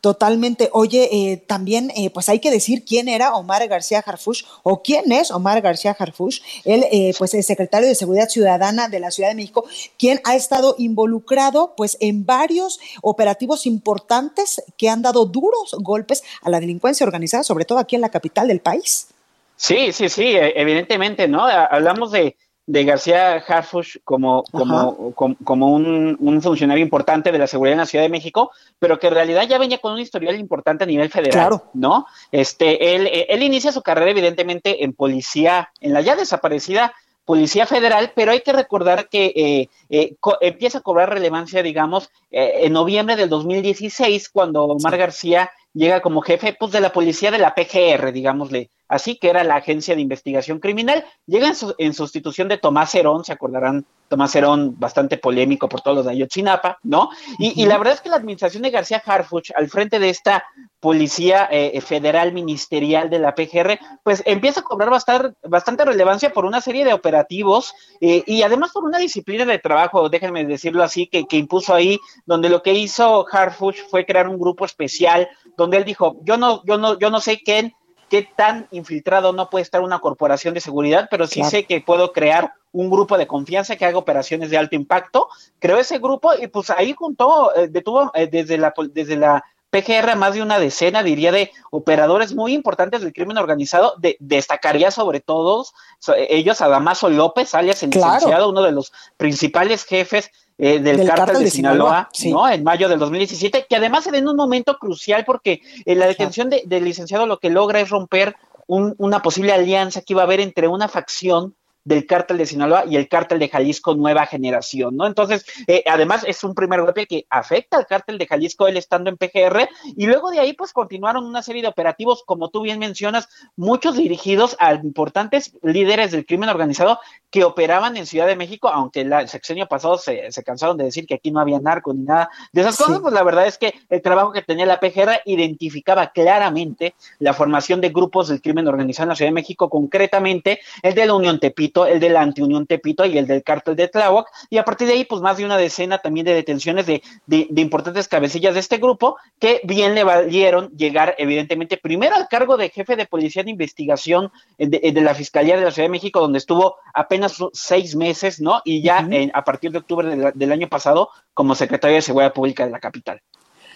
Totalmente. Oye, eh, también, eh, pues hay que decir quién era Omar García Harfush o quién es Omar García Harfush. Él, eh, pues, es secretario de Seguridad Ciudadana de la Ciudad de México, quien ha estado involucrado, pues, en varios operativos importantes que han dado duros golpes a la delincuencia organizada, sobre todo aquí en la capital del país. Sí, sí, sí, e- evidentemente, ¿no? Hablamos de, de García Harfush como, como, como, como un, un funcionario importante de la seguridad en la Ciudad de México, pero que en realidad ya venía con un historial importante a nivel federal, Claro. ¿no? Este, él, él inicia su carrera evidentemente en policía, en la ya desaparecida Policía Federal, pero hay que recordar que eh, eh, co- empieza a cobrar relevancia, digamos, eh, en noviembre del 2016, cuando Omar García llega como jefe pues, de la policía de la PGR, digámosle así, que era la Agencia de Investigación Criminal. Llega en, su- en sustitución de Tomás Herón, se acordarán, Tomás Herón, bastante polémico por todos los de Ayotzinapa, ¿no? Y, y la verdad es que la administración de García Harfuch, al frente de esta policía eh, federal ministerial de la PGR, pues empieza a cobrar bastar- bastante relevancia por una serie de operativos eh, y además por una disciplina de trabajo, déjenme decirlo así, que, que impuso ahí, donde lo que hizo Harfuch fue crear un grupo especial, donde él dijo, yo no, yo no, yo no sé qué, qué tan infiltrado no puede estar una corporación de seguridad, pero sí Claro. sé que puedo crear un grupo de confianza que haga operaciones de alto impacto. Creó ese grupo y pues ahí juntó, eh, detuvo eh, desde la desde la PGR más de una decena, diría, de operadores muy importantes del crimen organizado. De- destacaría sobre todos so- ellos a Damaso López, alias el Claro. licenciado, uno de los principales jefes eh, del, Del cártel, cártel de, de Sinaloa, Sinaloa, sí. ¿no? En mayo del 2017, que además se da en un momento crucial porque eh, la detención de- del licenciado lo que logra es romper un- una posible alianza que iba a haber entre una facción del cártel de Sinaloa y el cártel de Jalisco Nueva Generación, ¿no? Entonces, eh, además es un primer golpe que afecta al cártel de Jalisco, él estando en PGR, y luego de ahí pues continuaron una serie de operativos, como tú bien mencionas, muchos dirigidos a importantes líderes del crimen organizado que operaban en Ciudad de México, aunque el sexenio pasado se, se cansaron de decir que aquí no había narco ni nada de esas cosas, pues la verdad es que el trabajo que tenía la PGR identificaba claramente la formación de grupos del crimen organizado en la Ciudad de México, concretamente el de la Unión Tepito, Tepito, el de la Antiunión Tepito y el del cártel de Tláhuac, y a partir de ahí, pues más de una decena también de detenciones de, de, importantes cabecillas de este grupo, que bien le valieron llegar, evidentemente, primero al cargo de jefe de policía de investigación de, la Fiscalía de la Ciudad de México, donde estuvo apenas seis meses, ¿no? Y ya a partir de octubre del año pasado como secretario de Seguridad Pública de la capital.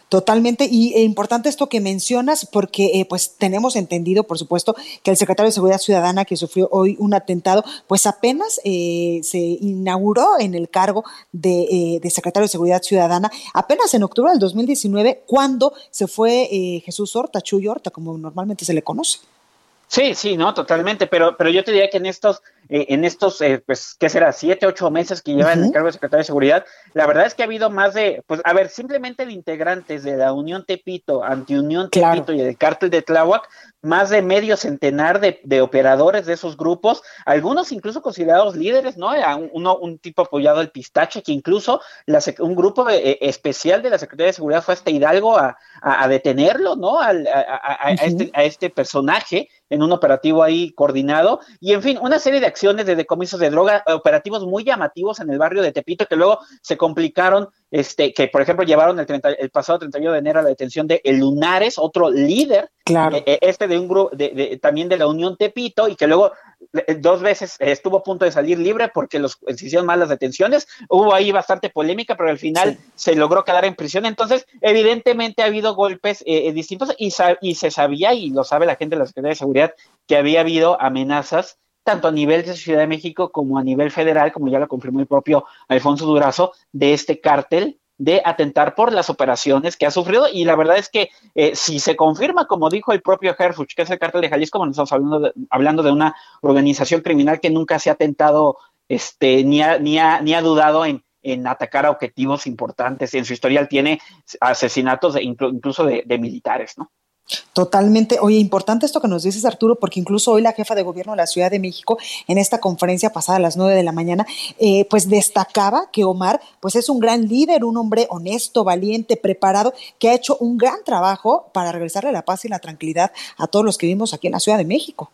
Totalmente, y e importante esto que mencionas, porque eh, pues tenemos entendido, por supuesto, que el secretario de Seguridad Ciudadana que sufrió hoy un atentado, pues apenas eh, se inauguró en el cargo de, eh, de, secretario de Seguridad Ciudadana, apenas en octubre del 2019, cuando se fue Jesús Horta, Chuy Horta, como normalmente se le conoce. Sí, sí, no, totalmente, pero, pero yo te diría que en estos, eh, en estos, eh, pues, ¿qué será? Siete, ocho meses que lleva en el cargo de secretario de Seguridad, la verdad es que ha habido más de, pues, a ver, simplemente de integrantes de la Unión Tepito, Antiunión Tepito y el cártel de Tláhuac, más de medio centenar de, de, operadores de esos grupos, algunos incluso considerados líderes, ¿no? Uno, un tipo apoyado al pistache, que incluso la, un grupo eh, especial de la Secretaría de Seguridad fue hasta Hidalgo a, a, detenerlo, ¿no? Al, a, este, a este personaje en un operativo ahí coordinado, y en fin, una serie de acciones de decomisos de droga, operativos muy llamativos en el barrio de Tepito, que luego se complicaron este, que por ejemplo llevaron el, el pasado 31 de enero a la detención de El Lunares, otro líder, claro. Eh, este de un grupo, de, también de la Unión Tepito, y que luego eh, dos veces estuvo a punto de salir libre porque los se hicieron malas detenciones, hubo ahí bastante polémica, pero al final se logró quedar en prisión, entonces evidentemente ha habido golpes eh, distintos y, y se sabía, y lo sabe la gente de la Secretaría de Seguridad, que había habido amenazas tanto a nivel de Ciudad de México como a nivel federal, como ya lo confirmó el propio Alfonso Durazo, de este cártel de atentar por las operaciones que ha sufrido y la verdad es que eh, si se confirma, como dijo el propio Herfuch, que es el cártel de Jalisco, como estamos hablando de, hablando de una organización criminal que nunca se ha atentado este, ni, ha, ni, ha, ni ha dudado en, en atacar a objetivos importantes. En su historial tiene asesinatos incluso de militares, ¿no? Totalmente. Oye, importante esto que nos dices, Arturo, porque incluso hoy la jefa de gobierno de la Ciudad de México, en esta conferencia pasada a las nueve de la mañana, eh, pues destacaba que Omar, pues es un gran líder, un hombre honesto, valiente, preparado, que ha hecho un gran trabajo para regresarle la paz y la tranquilidad a todos los que vivimos aquí en la Ciudad de México.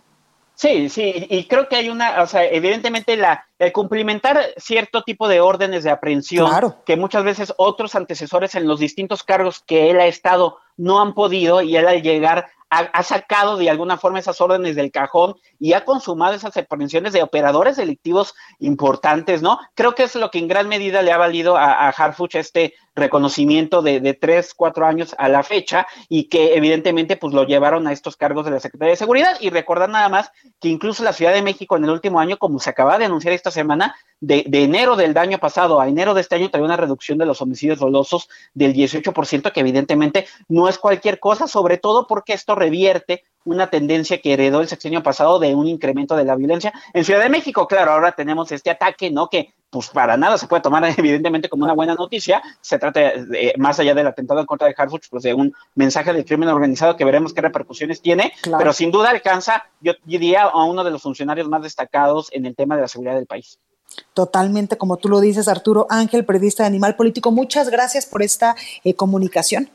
Sí, sí, y creo que hay una, o sea, evidentemente la, el cumplimentar cierto tipo de órdenes de aprehensión que muchas veces otros antecesores en los distintos cargos que él ha estado no han podido y él al llegar ha, sacado de alguna forma esas órdenes del cajón y ha consumado esas aprehensiones de operadores delictivos importantes, ¿no? Creo que es lo que en gran medida le ha valido a, a Harfuch este reconocimiento de, de, tres, cuatro años a la fecha y que evidentemente pues lo llevaron a estos cargos de la Secretaría de Seguridad. Y recordar nada más que incluso la Ciudad de México en el último año, como se acaba de anunciar esta semana, de, de enero del año pasado a enero de este año trae una reducción de los homicidios dolosos del 18%, que evidentemente no es cualquier cosa, sobre todo porque esto revierte una tendencia que heredó el sexenio pasado de un incremento de la violencia. En Ciudad de México, claro, ahora tenemos este ataque, ¿no? Que pues para nada se puede tomar (laughs) evidentemente como una buena noticia. Se trata, de, más allá del atentado en contra de Harfuch, pues de un mensaje de crimen organizado que veremos qué repercusiones tiene, pero sin duda alcanza, yo diría, a uno de los funcionarios más destacados en el tema de la seguridad del país. Totalmente, como tú lo dices, Arturo Ángel, periodista de Animal Político, muchas gracias por esta eh, comunicación.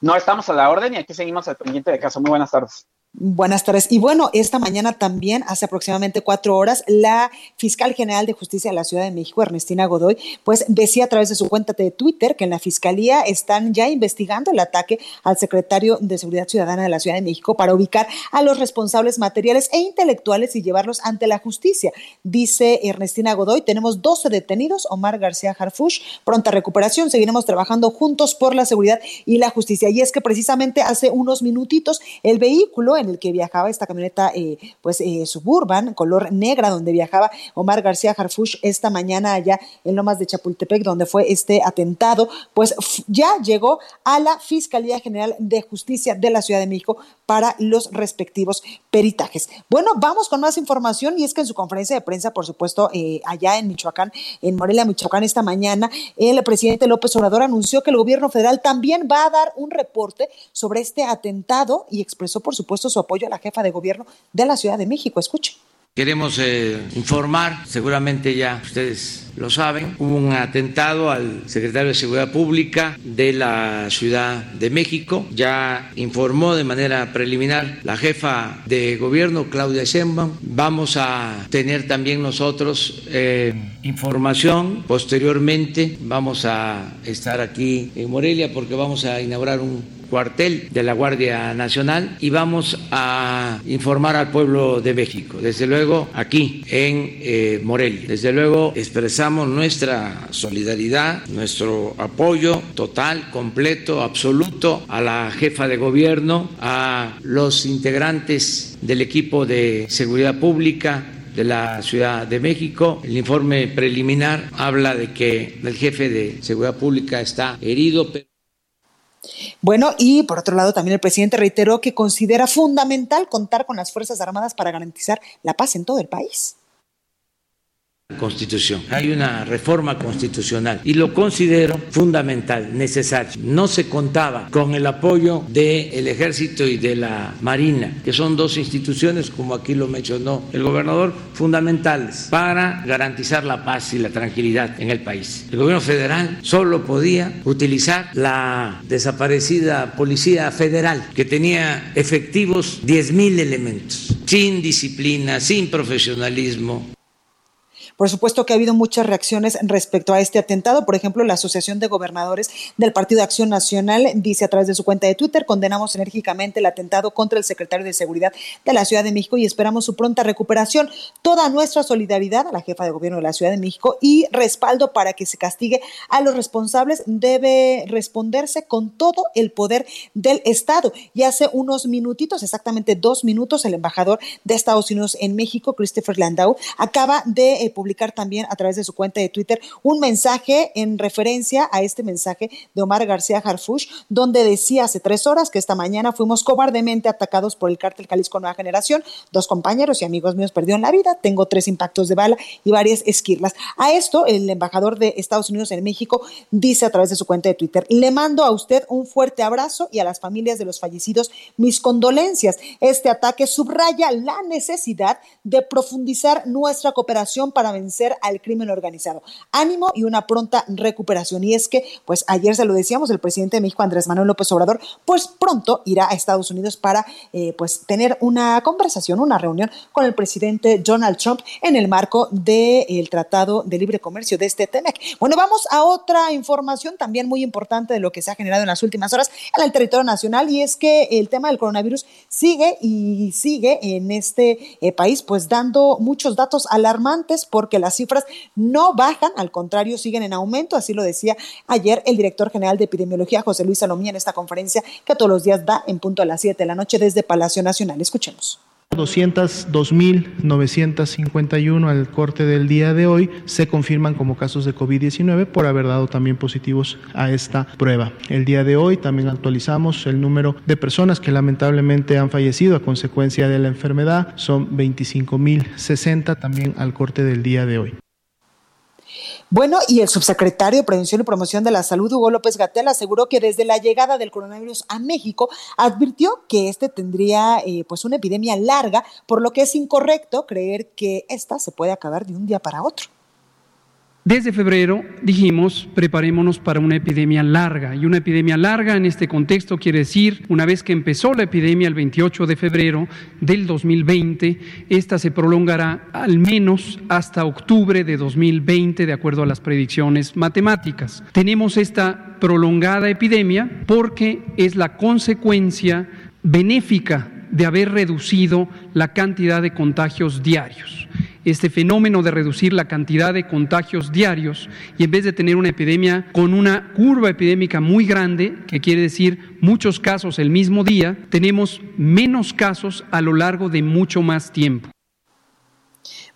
No estamos a la orden y aquí seguimos al pendiente de caso. Muy buenas tardes. Buenas tardes. Y bueno, esta mañana también, hace aproximadamente cuatro horas, la fiscal general de justicia de la Ciudad de México, Ernestina Godoy, pues decía a través de su cuenta de Twitter que en la fiscalía están ya investigando el ataque al secretario de Seguridad Ciudadana de la Ciudad de México para ubicar a los responsables materiales e intelectuales y llevarlos ante la justicia. Dice Ernestina Godoy, tenemos 12 detenidos, Omar García Harfush, pronta recuperación, seguiremos trabajando juntos por la seguridad y la justicia. Y es que precisamente hace unos minutitos el vehículo en el que viajaba esta camioneta eh, pues eh, suburban, color negra, donde viajaba Omar García Harfush esta mañana allá en Lomas de Chapultepec, donde fue este atentado, pues ya llegó a la Fiscalía General de Justicia de la Ciudad de México para los respectivos peritajes. Bueno, vamos con más información y es que en su conferencia de prensa, por supuesto, eh, allá en Michoacán, en Morelia, Michoacán, esta mañana, el presidente López Obrador anunció que el gobierno federal también va a dar un reporte sobre este atentado y expresó, por supuesto, su apoyo a la jefa de gobierno de la Ciudad de México. Escuche. Queremos eh, informar, seguramente ya ustedes lo saben, hubo un atentado al secretario de Seguridad Pública de la Ciudad de México. Ya informó de manera preliminar la jefa de gobierno, Claudia Sheinbaum. Vamos a tener también nosotros eh, información posteriormente. Vamos a estar aquí en Morelia porque vamos a inaugurar un cuartel de la Guardia Nacional y vamos a informar al pueblo de México, desde luego aquí en eh, Morelia. Desde luego expresamos nuestra solidaridad, nuestro apoyo total, completo, absoluto a la jefa de gobierno, a los integrantes del equipo de seguridad pública, de la Ciudad de México. El informe preliminar habla de que el jefe de Seguridad Pública está herido. Bueno, y por otro lado, también el presidente reiteró que considera fundamental contar con las Fuerzas Armadas para garantizar la paz en todo el país. Constitución. Hay una reforma constitucional y lo considero fundamental, necesario. No se contaba con el apoyo del ejército y de la marina, que son dos instituciones, como aquí lo mencionó el gobernador, fundamentales para garantizar la paz y la tranquilidad en el país. El gobierno federal solo podía utilizar la desaparecida Policía Federal, que tenía efectivos 10.000 elementos, sin disciplina, sin profesionalismo, por supuesto que ha habido muchas reacciones respecto a este atentado. Por ejemplo, la Asociación de Gobernadores del Partido de Acción Nacional dice a través de su cuenta de Twitter, condenamos enérgicamente el atentado contra el secretario de Seguridad de la Ciudad de México y esperamos su pronta recuperación. Toda nuestra solidaridad a la jefa de gobierno de la Ciudad de México y respaldo para que se castigue a los responsables debe responderse con todo el poder del Estado. Y hace unos minutitos, exactamente dos minutos, el embajador de Estados Unidos en México, Christopher Landau, acaba de publicar también a través de su cuenta de Twitter un mensaje en referencia a este mensaje de Omar García Harfush, donde decía hace tres horas que esta mañana fuimos cobardemente atacados por el cártel Jalisco Nueva Generación. Dos compañeros y amigos míos perdieron la vida. Tengo tres impactos de bala y varias esquirlas. A esto, el embajador de Estados Unidos en México dice a través de su cuenta de Twitter, le mando a usted un fuerte abrazo y a las familias de los fallecidos mis condolencias. Este ataque subraya la necesidad de profundizar nuestra cooperación para vencer al crimen organizado. Ánimo y una pronta recuperación. Y es que, pues ayer se lo decíamos, el presidente de México, Andrés Manuel López Obrador, pues pronto irá a Estados Unidos para, eh, pues, tener una conversación, una reunión con el presidente Donald Trump en el marco del Tratado de Libre Comercio de este TEMEC. Bueno, vamos a otra información también muy importante de lo que se ha generado en las últimas horas en el territorio nacional y es que el tema del coronavirus sigue y sigue en este eh, país, pues dando muchos datos alarmantes por porque las cifras no bajan, al contrario, siguen en aumento. Así lo decía ayer el director general de epidemiología, José Luis Salomía, en esta conferencia que todos los días da en punto a las 7 de la noche desde Palacio Nacional. Escuchemos. 202.951 al corte del día de hoy se confirman como casos de COVID-19 por haber dado también positivos a esta prueba. El día de hoy también actualizamos el número de personas que lamentablemente han fallecido a consecuencia de la enfermedad. Son 25.060 también al corte del día de hoy. Bueno, y el subsecretario de Prevención y Promoción de la Salud, Hugo López Gatel, aseguró que desde la llegada del coronavirus a México advirtió que este tendría eh, pues una epidemia larga, por lo que es incorrecto creer que esta se puede acabar de un día para otro. Desde febrero dijimos, preparémonos para una epidemia larga. Y una epidemia larga en este contexto quiere decir, una vez que empezó la epidemia el 28 de febrero del 2020, esta se prolongará al menos hasta octubre de 2020, de acuerdo a las predicciones matemáticas. Tenemos esta prolongada epidemia porque es la consecuencia benéfica de haber reducido la cantidad de contagios diarios este fenómeno de reducir la cantidad de contagios diarios y en vez de tener una epidemia con una curva epidémica muy grande, que quiere decir muchos casos el mismo día, tenemos menos casos a lo largo de mucho más tiempo.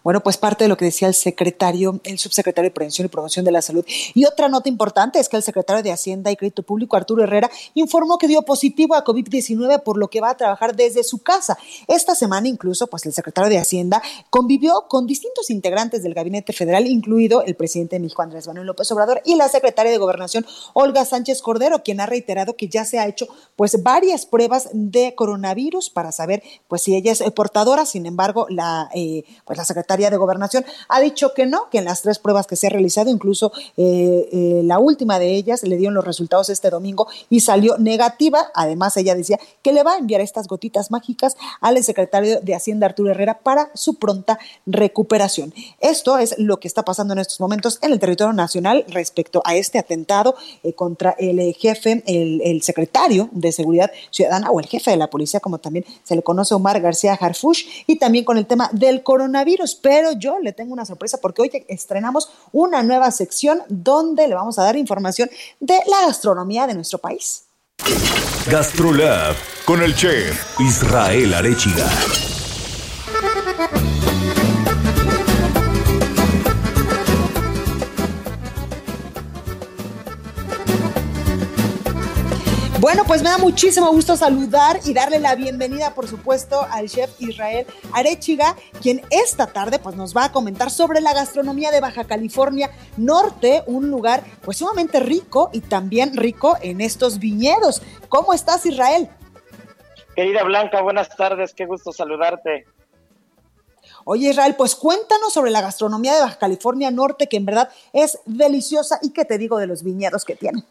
Bueno, pues parte de lo que decía el secretario, el subsecretario de Prevención y Promoción de la Salud. Y otra nota importante es que el secretario de Hacienda y Crédito Público, Arturo Herrera, informó que dio positivo a COVID-19, por lo que va a trabajar desde su casa. Esta semana incluso, pues el secretario de Hacienda convivió con distintos integrantes del gabinete federal, incluido el presidente de México, Andrés Manuel López Obrador, y la secretaria de Gobernación, Olga Sánchez Cordero, quien ha reiterado que ya se ha hecho pues varias pruebas de coronavirus para saber pues si ella es portadora. Sin embargo, la, eh, pues la secretaria de Gobernación ha dicho que no, que en las tres pruebas que se ha realizado, incluso eh, eh, la última de ellas le dieron los resultados este domingo y salió negativa. Además, ella decía que le va a enviar estas gotitas mágicas al secretario de Hacienda, Arturo Herrera, para su pronta recuperación. Esto es lo que está pasando en estos momentos en el territorio nacional respecto a este atentado eh, contra el jefe, el, el, secretario de Seguridad Ciudadana o el jefe de la policía, como también se le conoce Omar García Harfush, y también con el tema del coronavirus pero yo le tengo una sorpresa porque hoy estrenamos una nueva sección donde le vamos a dar información de la gastronomía de nuestro país. GastroLab con el chef Israel Arechiga. Bueno, pues me da muchísimo gusto saludar y darle la bienvenida, por supuesto, al chef Israel Arechiga, quien esta tarde pues, nos va a comentar sobre la gastronomía de Baja California Norte, un lugar pues sumamente rico y también rico en estos viñedos. ¿Cómo estás, Israel? Querida Blanca, buenas tardes, qué gusto saludarte. Oye Israel, pues cuéntanos sobre la gastronomía de Baja California Norte, que en verdad es deliciosa y qué te digo de los viñedos que tiene.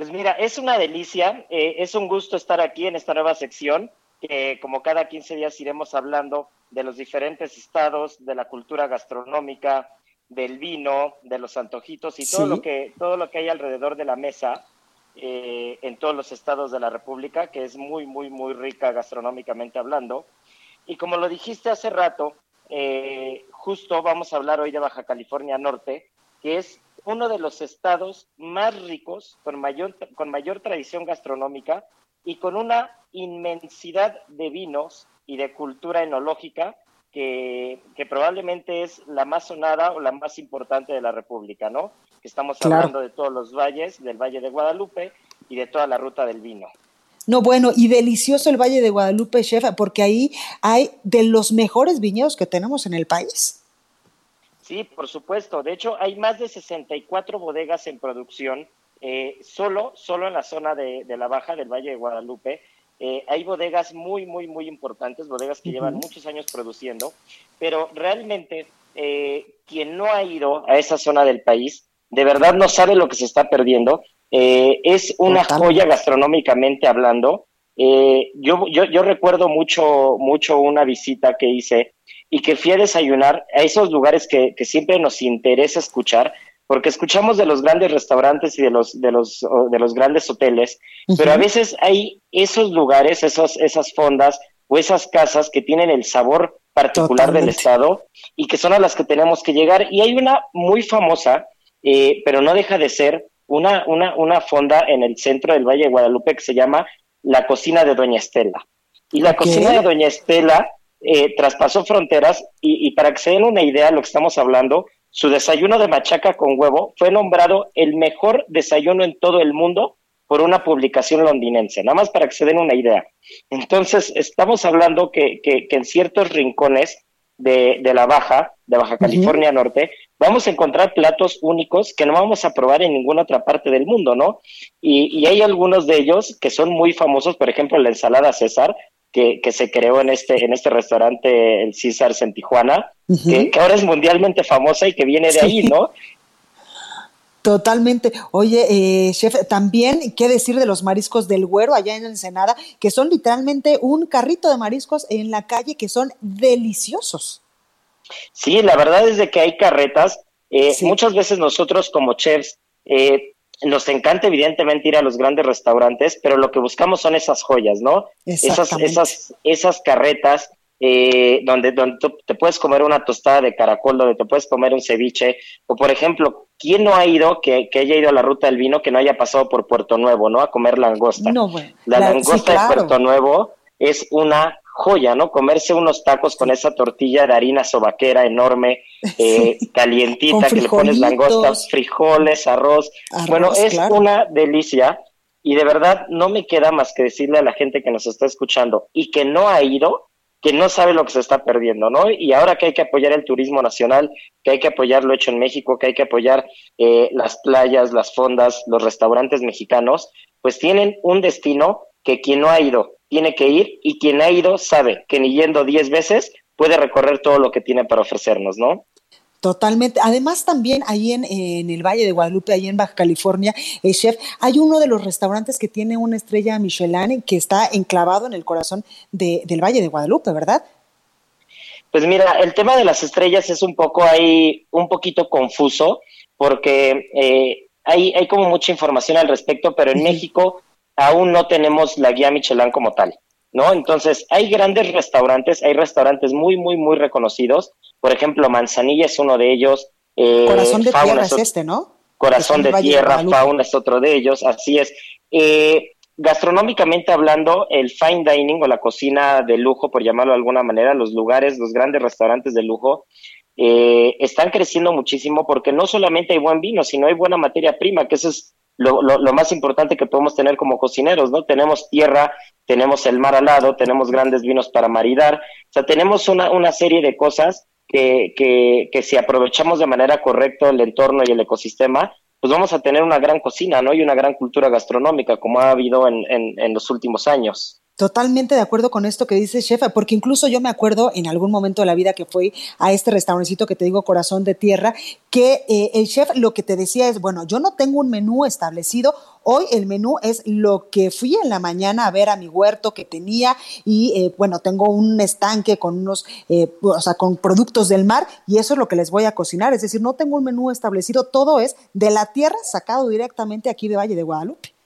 Pues mira, es una delicia, eh, es un gusto estar aquí en esta nueva sección, que como cada 15 días iremos hablando de los diferentes estados, de la cultura gastronómica, del vino, de los antojitos y todo lo que todo lo que hay alrededor de la mesa eh, en todos los estados de la República, que es muy muy muy rica gastronómicamente hablando. Y como lo dijiste hace rato, eh, justo vamos a hablar hoy de Baja California Norte, que es uno de los estados más ricos, con mayor, con mayor tradición gastronómica y con una inmensidad de vinos y de cultura enológica que, probablemente es la más sonada o la más importante de la República, ¿no? Que estamos hablando de todos los valles, del Valle de Guadalupe y de toda la ruta del vino. No, bueno, y delicioso el Valle de Guadalupe, chef, porque ahí hay de los mejores viñedos que tenemos en el país. Sí, por supuesto. De hecho, hay más de 64 bodegas en producción, eh, solo, solo en la zona de, la Baja del Valle de Guadalupe. Eh, hay bodegas muy, muy, muy importantes, bodegas que llevan muchos años produciendo, pero realmente eh, quien no ha ido a esa zona del país, de verdad no sabe lo que se está perdiendo. es una joya gastronómicamente hablando. yo, yo, yo recuerdo mucho, mucho una visita que hice y que fui a desayunar a esos lugares que, siempre nos interesa escuchar, porque escuchamos de los grandes restaurantes y de los, de los, de los grandes hoteles, pero a veces hay esos lugares, esos, esas fondas o esas casas que tienen el sabor particular del estado y que son a las que tenemos que llegar. Y hay una muy famosa, eh, pero no deja de ser una, una, una fonda en el centro del Valle de Guadalupe que se llama la cocina de Doña Estela. Y la cocina de Doña Estela eh, traspasó fronteras y, para que se den una idea de lo que estamos hablando, su desayuno de machaca con huevo fue nombrado el mejor desayuno en todo el mundo por una publicación londinense, nada más para que se den una idea. Entonces, estamos hablando que, que, en ciertos rincones de, de, la Baja, de Baja California Norte, vamos a encontrar platos únicos que no vamos a probar en ninguna otra parte del mundo, ¿no? Y, y hay algunos de ellos que son muy famosos, por ejemplo, la ensalada César, que, se creó en este, en este restaurante, el César en Tijuana, que, ahora es mundialmente famosa y que viene de ahí, ¿no? Totalmente. Oye, eh, chef, también, ¿qué decir de los mariscos del Güero allá en Ensenada? Que son literalmente un carrito de mariscos en la calle que son deliciosos. Sí, la verdad es de que hay carretas. Eh, muchas veces nosotros como chefs eh, nos encanta evidentemente ir a los grandes restaurantes, pero lo que buscamos son esas joyas, ¿no? Esas, esas, esas carretas eh, donde, donde te puedes comer una tostada de caracol, donde te puedes comer un ceviche, o por ejemplo, ¿quién no ha ido, que, que haya ido a la ruta del vino, que no haya pasado por Puerto Nuevo, ¿no? A comer langosta. No, La langosta de Puerto Nuevo es una joya, ¿no? Comerse unos tacos con esa tortilla de harina sobaquera enorme, (laughs) eh, calientita, que le pones langostas, frijoles, arroz. bueno, es una delicia y de verdad no me queda más que decirle a la gente que nos está escuchando y que no ha ido, que no sabe lo que se está perdiendo, ¿no? Y ahora que hay que apoyar el turismo nacional, que hay que apoyar lo hecho en México, que hay que apoyar eh, las playas, las fondas, los restaurantes mexicanos, pues tienen un destino que quien no ha ido tiene que ir y quien ha ido sabe que ni yendo diez veces puede recorrer todo lo que tiene para ofrecernos, ¿no? Totalmente. Además, también ahí en, el Valle de Guadalupe, ahí en Baja California, eh, chef, hay uno de los restaurantes que tiene una estrella Michelin que está enclavado en el corazón del Valle de Guadalupe, ¿verdad? Pues mira, el tema de las estrellas es un poco ahí, un poquito confuso, porque eh, hay, hay como mucha información al respecto, pero en México aún no tenemos la guía Michelin como tal, ¿no? Entonces, hay grandes restaurantes, hay restaurantes muy, muy, muy reconocidos. Por ejemplo, Manzanilla es uno de ellos. Eh, Corazón de Tierra es, este, ¿no? Corazón de Tierra, Fauna es otro de ellos, así es. Eh, gastronómicamente hablando, el fine dining o la cocina de lujo, por llamarlo de alguna manera, los lugares, los grandes restaurantes de lujo, eh, están creciendo muchísimo porque no solamente hay buen vino, sino hay buena materia prima, que eso es lo, lo, más importante que podemos tener como cocineros, ¿no? Tenemos tierra, tenemos el mar al lado, tenemos grandes vinos para maridar, o sea, tenemos una, una serie de cosas que, que, que si aprovechamos de manera correcta el entorno y el ecosistema, pues vamos a tener una gran cocina, ¿no? Y una gran cultura gastronómica, como ha habido en, en, en los últimos años. Totalmente de acuerdo con esto que dice chef, porque incluso yo me acuerdo en algún momento de la vida que fui a este restaurancito que te digo Corazón de Tierra, que eh, el chef lo que te decía es, bueno, yo no tengo un menú establecido, hoy el menú es lo que fui en la mañana a ver a mi huerto que tenía y eh, bueno, tengo un estanque con unos, eh, o sea, con productos del mar y eso es lo que les voy a cocinar, es decir, no tengo un menú establecido, todo es de la tierra sacado directamente aquí de Valle de Guadalupe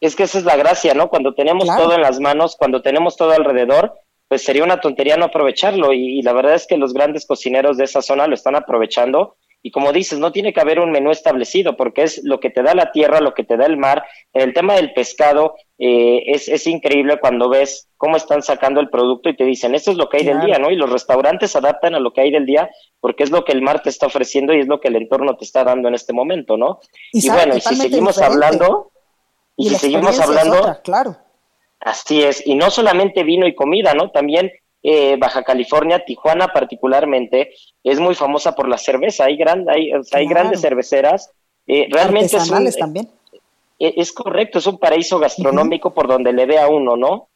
es que esa es la gracia, ¿no? Cuando tenemos todo en las manos, cuando tenemos todo alrededor, pues sería una tontería no aprovecharlo. Y, la verdad es que los grandes cocineros de esa zona lo están aprovechando. Y como dices, no tiene que haber un menú establecido, porque es lo que te da la tierra, lo que te da el mar. El tema del pescado eh, es, es, increíble cuando ves cómo están sacando el producto y te dicen, esto es lo que hay del día, ¿no? Y los restaurantes adaptan a lo que hay del día, porque es lo que el mar te está ofreciendo y es lo que el entorno te está dando en este momento, ¿no? Y, bueno, y si seguimos hablando y, si seguimos hablando, claro. Así es, y no solamente vino y comida, ¿no? También eh, Baja California, Tijuana particularmente, es muy famosa por la cerveza. Hay, gran, hay, hay grandes cerveceras. Eh, realmente es, un, también. Eh, es correcto, es un paraíso gastronómico por donde le ve a uno, ¿no?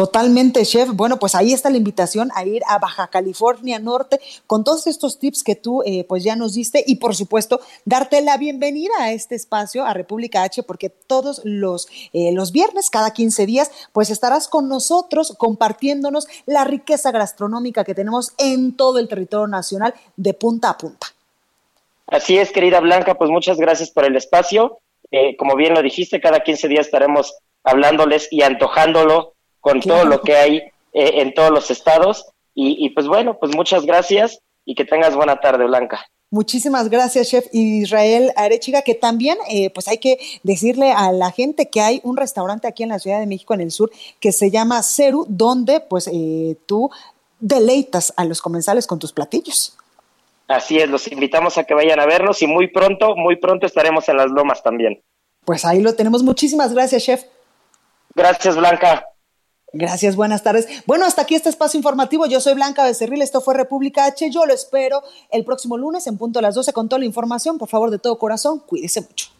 Totalmente, chef. Bueno, pues ahí está la invitación a ir a Baja California Norte con todos estos tips que tú eh, pues ya nos diste y por supuesto darte la bienvenida a este espacio, a República H, porque todos los, eh, los viernes, cada 15 días, pues estarás con nosotros compartiéndonos la riqueza gastronómica que tenemos en todo el territorio nacional de punta a punta. Así es, querida Blanca, pues muchas gracias por el espacio. Eh, como bien lo dijiste, cada 15 días estaremos hablándoles y antojándolo con todo lo que hay eh, en todos los estados. Y, pues bueno, pues muchas gracias y que tengas buena tarde, Blanca. Muchísimas gracias, chef Israel Arechiga, que también eh, pues hay que decirle a la gente que hay un restaurante aquí en la Ciudad de México, en el sur, que se llama Ceru, donde pues eh, tú deleitas a los comensales con tus platillos. Así es, los invitamos a que vayan a vernos y muy pronto, muy pronto estaremos en las lomas también. Pues ahí lo tenemos. Muchísimas gracias, chef. Gracias, Blanca. Gracias, buenas tardes. Bueno, hasta aquí este espacio informativo. Yo soy Blanca Becerril, esto fue República H. Yo lo espero el próximo lunes en punto a las 12 con toda la información. Por favor, de todo corazón, cuídese mucho.